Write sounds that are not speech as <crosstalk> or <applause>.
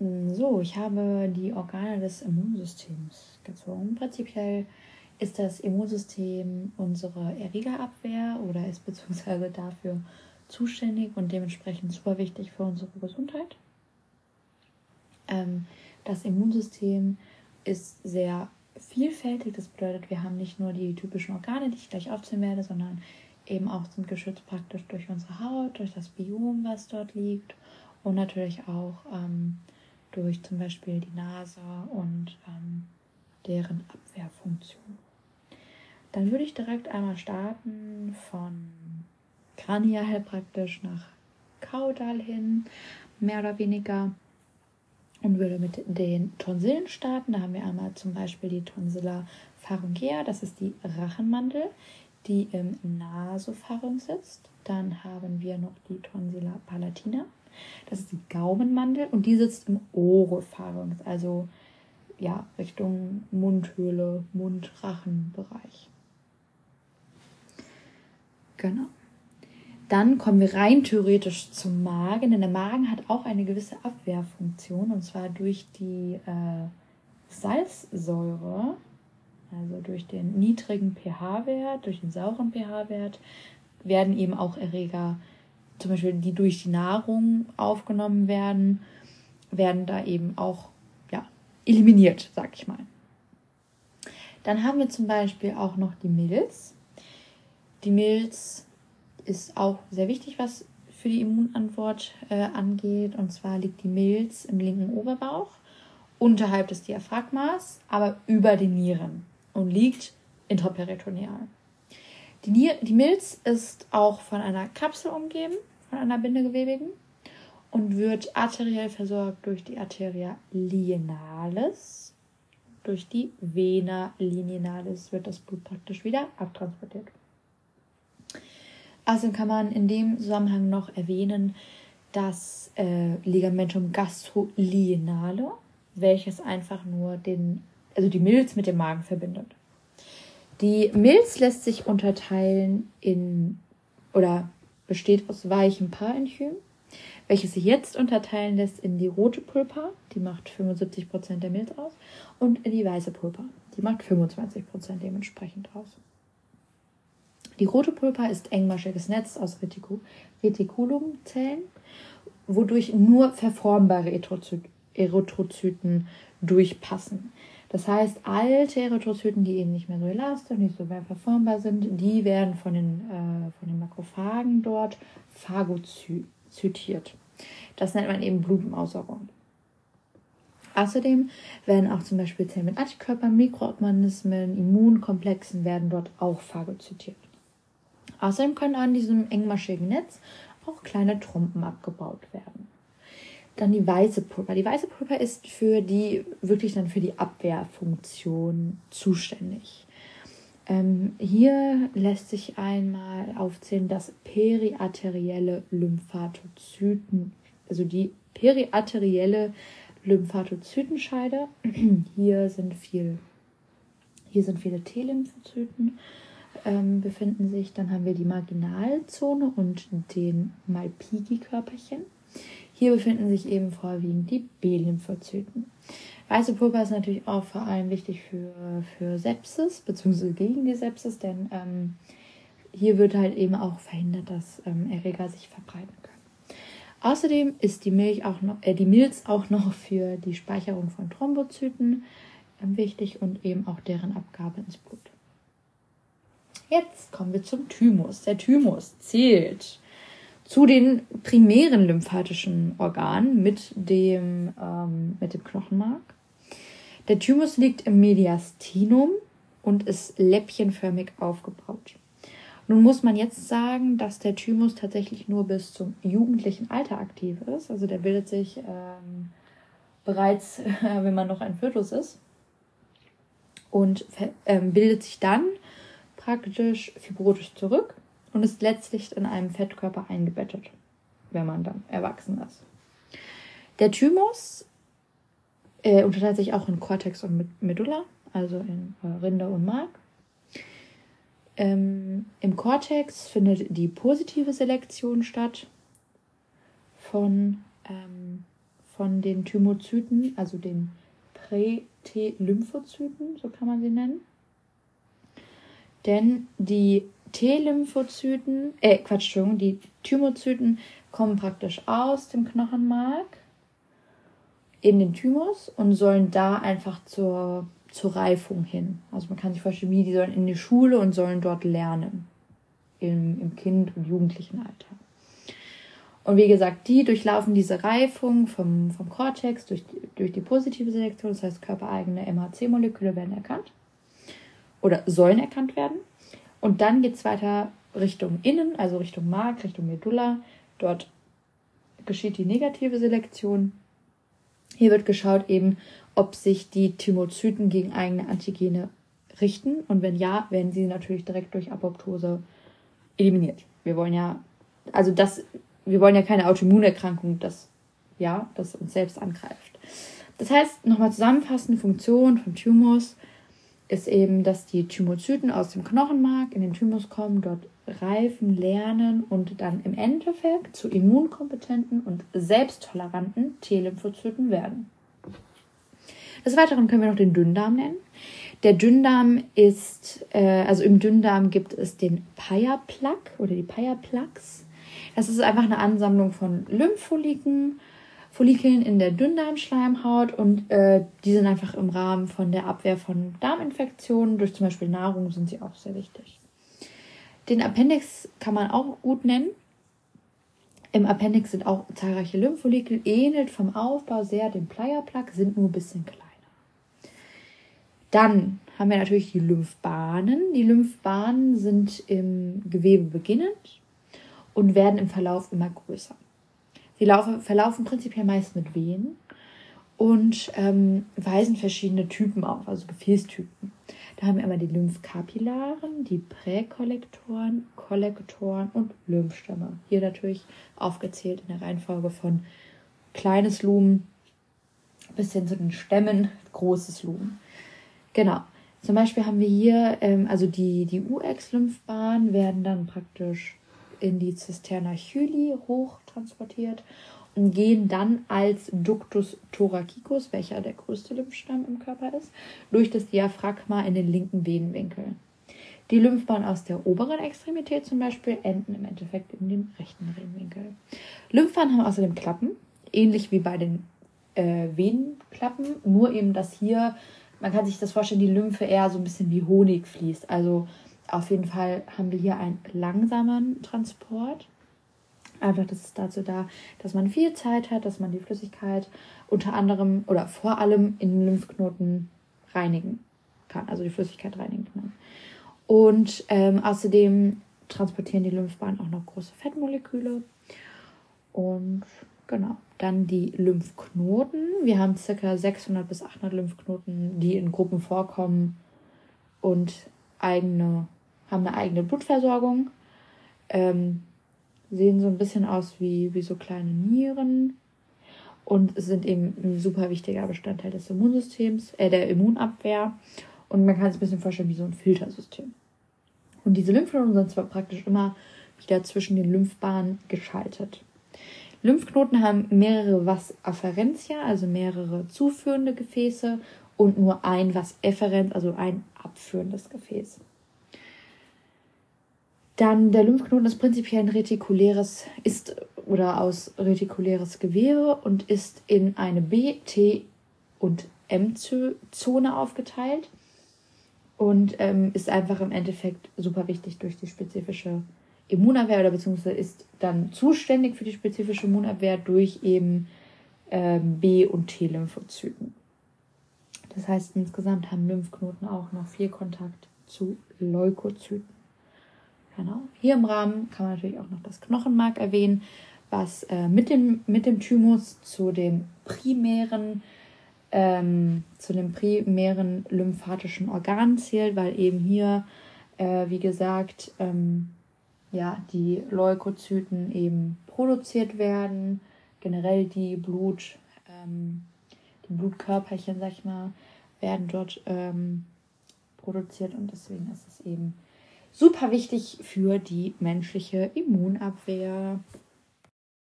So, ich habe die Organe des Immunsystems gezogen. Prinzipiell ist das Immunsystem unsere Erregerabwehr oder ist beziehungsweise dafür zuständig und dementsprechend super wichtig für unsere Gesundheit. Ähm, das Immunsystem ist sehr vielfältig. Das bedeutet, wir haben nicht nur die typischen Organe, die ich gleich aufzählen werde, sondern eben auch sind geschützt praktisch durch unsere Haut, durch das Biom, was dort liegt und natürlich auch ähm, durch zum Beispiel die Nase und ähm, deren Abwehrfunktion. Dann würde ich direkt einmal starten von Kranial praktisch nach Kaudal hin, mehr oder weniger. Und würde mit den Tonsillen starten. Da haben wir einmal zum Beispiel die Tonsilla pharyngea, das ist die Rachenmandel, die im Nasopharynx sitzt. Dann haben wir noch die Tonsilla palatina, das ist die Gaumenmandel und die sitzt im Oropharynx, also ja, Richtung Mundhöhle, Mundrachenbereich. Genau. Dann kommen wir rein theoretisch zum Magen, denn der Magen hat auch eine gewisse Abwehrfunktion und zwar durch die äh, Salzsäure, also durch den niedrigen pH-Wert, durch den sauren pH-Wert, werden eben auch Erreger zum Beispiel die durch die Nahrung aufgenommen werden, werden da eben auch ja, eliminiert, sag ich mal. Dann haben wir zum Beispiel auch noch die Milz. Die Milz ist auch sehr wichtig, was für die Immunantwort äh, angeht. Und zwar liegt die Milz im linken Oberbauch, unterhalb des Diaphragmas, aber über den Nieren und liegt intraperitoneal. Die, Nier die Milz ist auch von einer Kapsel umgeben von einer Bindegewebigen und wird arteriell versorgt durch die Arteria lienalis. Durch die Vena linealis wird das Blut praktisch wieder abtransportiert. Außerdem kann man in dem Zusammenhang noch erwähnen, das äh, Ligamentum gastrolienale, welches einfach nur den, also die Milz mit dem Magen verbindet. Die Milz lässt sich unterteilen in oder besteht aus weichem Parenchym, welches sich jetzt unterteilen lässt in die rote Pulpa, die macht 75% der Milz aus, und in die weiße Pulpa, die macht 25% dementsprechend aus. Die rote Pulpa ist engmaschiges Netz aus Retikulumzellen, wodurch nur verformbare Erythrozyten durchpassen. Das heißt, alte Erythrozyten, die eben nicht mehr so elastisch, nicht so mehr verformbar sind, die werden von den, äh, von den Makrophagen dort phagozytiert. Das nennt man eben Blutenausaugung. Außerdem werden auch zum Beispiel Zellen mit Antikörpern, Mikroorganismen, Immunkomplexen werden dort auch phagozytiert. Außerdem können an diesem engmaschigen Netz auch kleine Trompen abgebaut werden. Dann die weiße Pulper. Die weiße Pulper ist für die, wirklich dann für die Abwehrfunktion zuständig. Ähm, hier lässt sich einmal aufzählen, dass periarterielle Lymphatozyten, also die periarterielle Lymphatozytenscheide, <clears throat> hier sind viel, hier sind viele T-Lymphozyten, ähm, befinden sich. Dann haben wir die Marginalzone und den Malpighi-Körperchen. Hier befinden sich eben vorwiegend die B-Lymphozyten. Weiße Pulver ist natürlich auch vor allem wichtig für, für Sepsis, beziehungsweise gegen die Sepsis, denn ähm, hier wird halt eben auch verhindert, dass ähm, Erreger sich verbreiten können. Außerdem ist die, Milch auch noch, äh, die Milz auch noch für die Speicherung von Thrombozyten äh, wichtig und eben auch deren Abgabe ins Blut. Jetzt kommen wir zum Thymus. Der Thymus zählt zu den primären lymphatischen Organen mit dem, ähm, mit dem Knochenmark. Der Thymus liegt im Mediastinum und ist läppchenförmig aufgebaut. Nun muss man jetzt sagen, dass der Thymus tatsächlich nur bis zum jugendlichen Alter aktiv ist. Also der bildet sich ähm, bereits, äh, <laughs> wenn man noch ein Fötus ist. Und ähm, bildet sich dann praktisch fibrotisch zurück und ist letztlich in einem Fettkörper eingebettet, wenn man dann erwachsen ist. Der Thymus äh, unterteilt sich auch in Cortex und Medulla, also in äh, Rinde und Mark. Ähm, Im Cortex findet die positive Selektion statt von, ähm, von den Thymozyten, also den Prä-T-Lymphozyten, so kann man sie nennen. Denn die T-Lymphozyten, äh, Quatsch, Entschuldigung, die Thymozyten kommen praktisch aus dem Knochenmark in den Thymus und sollen da einfach zur, zur Reifung hin. Also man kann sich vorstellen, wie die sollen in die Schule und sollen dort lernen. Im, im Kind- und Jugendlichenalter. Und wie gesagt, die durchlaufen diese Reifung vom, vom Cortex durch, durch die positive Selektion, das heißt körpereigene MHC-Moleküle werden erkannt oder sollen erkannt werden. Und dann geht es weiter Richtung Innen, also Richtung Mark, Richtung Medulla. Dort geschieht die negative Selektion. Hier wird geschaut eben, ob sich die Thymozyten gegen eigene Antigene richten. Und wenn ja, werden sie natürlich direkt durch Apoptose eliminiert. Wir wollen ja, also das, wir wollen ja keine Autoimmunerkrankung, das, ja, das uns selbst angreift. Das heißt, nochmal zusammenfassende Funktion von Tumors ist eben, dass die Thymozyten aus dem Knochenmark in den Thymus kommen, dort reifen, lernen und dann im Endeffekt zu immunkompetenten und selbsttoleranten T-Lymphozyten werden. Des Weiteren können wir noch den Dünndarm nennen. Der Dünndarm ist, äh, also im Dünndarm gibt es den Paya-Plaque oder die Paya-Plaques. Das ist einfach eine Ansammlung von Lymphfolliken Follikeln in der Dünndarmschleimhaut und äh, die sind einfach im Rahmen von der Abwehr von Darminfektionen durch zum Beispiel Nahrung sind sie auch sehr wichtig. Den Appendix kann man auch gut nennen. Im Appendix sind auch zahlreiche Lymphfollikel, ähnelt vom Aufbau sehr dem Pleierplaque, sind nur ein bisschen kleiner. Dann haben wir natürlich die Lymphbahnen. Die Lymphbahnen sind im Gewebe beginnend und werden im Verlauf immer größer. Sie laufen, verlaufen prinzipiell meist mit Venen und ähm, weisen verschiedene Typen auf, also Gefäßtypen. Da haben wir einmal die Lymphkapillaren, die Präkollektoren, Kollektoren und Lymphstämme. Hier natürlich aufgezählt in der Reihenfolge von kleines Lumen bis hin zu den Stämmen, großes Lumen. Genau. Zum Beispiel haben wir hier, ähm, also die, die UX-Lymphbahnen werden dann praktisch in die Cisterna chyli hochtransportiert und gehen dann als Ductus thoracicus, welcher der größte Lymphstamm im Körper ist, durch das Diaphragma in den linken Venenwinkel. Die Lymphbahnen aus der oberen Extremität zum Beispiel enden im Endeffekt in dem rechten Venenwinkel. Lymphbahnen haben außerdem Klappen, ähnlich wie bei den äh, Venenklappen, nur eben, dass hier, man kann sich das vorstellen, die Lymphe eher so ein bisschen wie Honig fließt. Also auf jeden Fall haben wir hier einen langsamen Transport. Einfach, das ist dazu da, dass man viel Zeit hat, dass man die Flüssigkeit unter anderem oder vor allem in den Lymphknoten reinigen kann, also die Flüssigkeit reinigen kann. Und ähm, außerdem transportieren die Lymphbahnen auch noch große Fettmoleküle. Und genau, dann die Lymphknoten. Wir haben ca. 600 bis 800 Lymphknoten, die in Gruppen vorkommen und eigene haben eine eigene Blutversorgung, ähm, sehen so ein bisschen aus wie, wie so kleine Nieren und sind eben ein super wichtiger Bestandteil des Immunsystems, äh, der Immunabwehr. Und man kann es ein bisschen vorstellen wie so ein Filtersystem. Und diese Lymphknoten sind zwar praktisch immer wieder zwischen den Lymphbahnen geschaltet. Lymphknoten haben mehrere Vas-Afferentia, also mehrere zuführende Gefäße und nur ein Vas-Efferent, also ein abführendes Gefäß. Dann der Lymphknoten ist prinzipiell ein retikuläres, ist oder aus retikuläres Gewebe und ist in eine B, T und M-Zone aufgeteilt und ähm, ist einfach im Endeffekt super wichtig durch die spezifische Immunabwehr oder beziehungsweise ist dann zuständig für die spezifische Immunabwehr durch eben ähm, B- und T-Lymphozyten. Das heißt, insgesamt haben Lymphknoten auch noch viel Kontakt zu Leukozyten. Genau. Hier im Rahmen kann man natürlich auch noch das Knochenmark erwähnen, was äh, mit, dem, mit dem Thymus zu dem primären ähm, zu dem primären lymphatischen Organ zählt, weil eben hier, äh, wie gesagt, ähm, ja, die Leukozyten eben produziert werden, generell die Blut, ähm, die Blutkörperchen, sag ich mal, werden dort ähm, produziert und deswegen ist es eben super wichtig für die menschliche Immunabwehr.